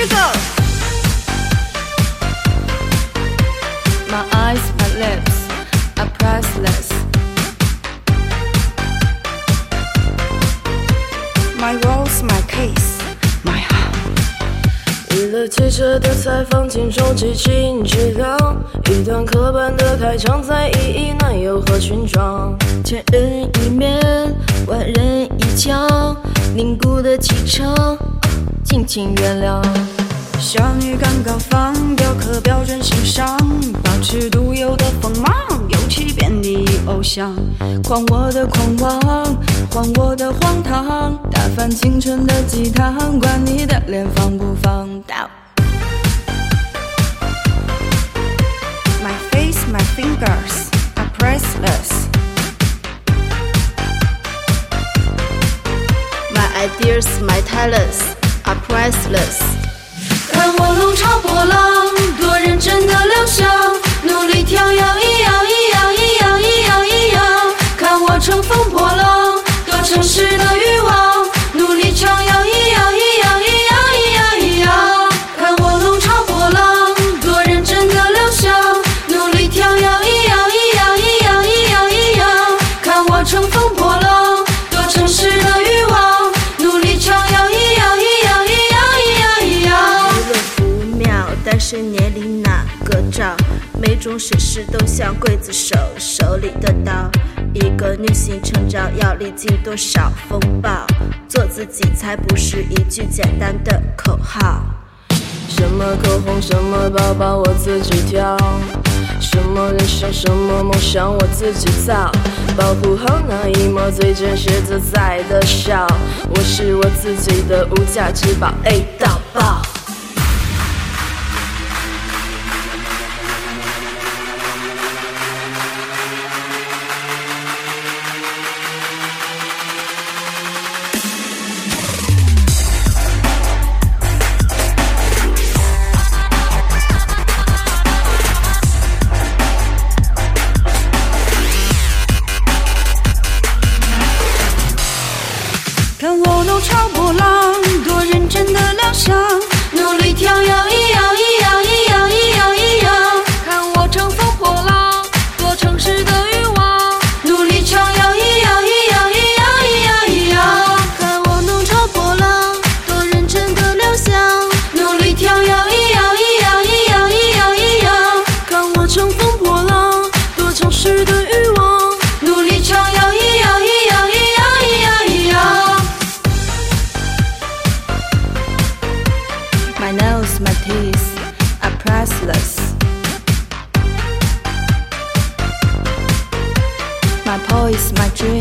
you go. My eyes, my lips are priceless. My rose, my case, my heart. 娱乐汽车的采访，听众激情治疗，一段刻板的开场，在意义男友和裙装。千人一面，万人一腔，凝固的气场，敬请原谅。少女刚刚放，雕刻标准欣赏，保持独有的锋芒，尤其遍地偶像。狂我的狂妄，荒我的荒唐，打翻青春的鸡汤，管你的脸放不放。Down My face, my fingers are priceless. My ideas, my talents are priceless. 看我龙潮波浪，多认真的亮相，努力跳摇，一摇一摇一摇一摇一摇。看我乘风破浪，多诚实的欲望，努力唱摇，一摇一摇一摇一摇一摇。看我龙潮波浪，多认真的亮相，努力跳摇，一摇一摇一摇一摇一摇。看我乘风破浪，多诚实的欲妙，单身年龄哪个照？每种事事都像刽子手手里的刀。一个女性成长要历经多少风暴？做自己才不是一句简单的口号。什么口红，什么包包，我自己挑；什么人生，什么梦想，我自己造。保护好那一抹最真实自在的笑，我是我自己的无价之宝，A 到爆。潮波浪，多认真的亮相，努力跳摇，一摇一摇一摇一摇一摇。看我乘风破浪，多诚实的欲望。努力唱摇，一摇一摇一摇一摇一摇。看我弄潮波浪，多认真的亮相。努力跳摇，一摇一摇一摇一摇一摇。看我乘风破浪，多诚实的欲望。my dream.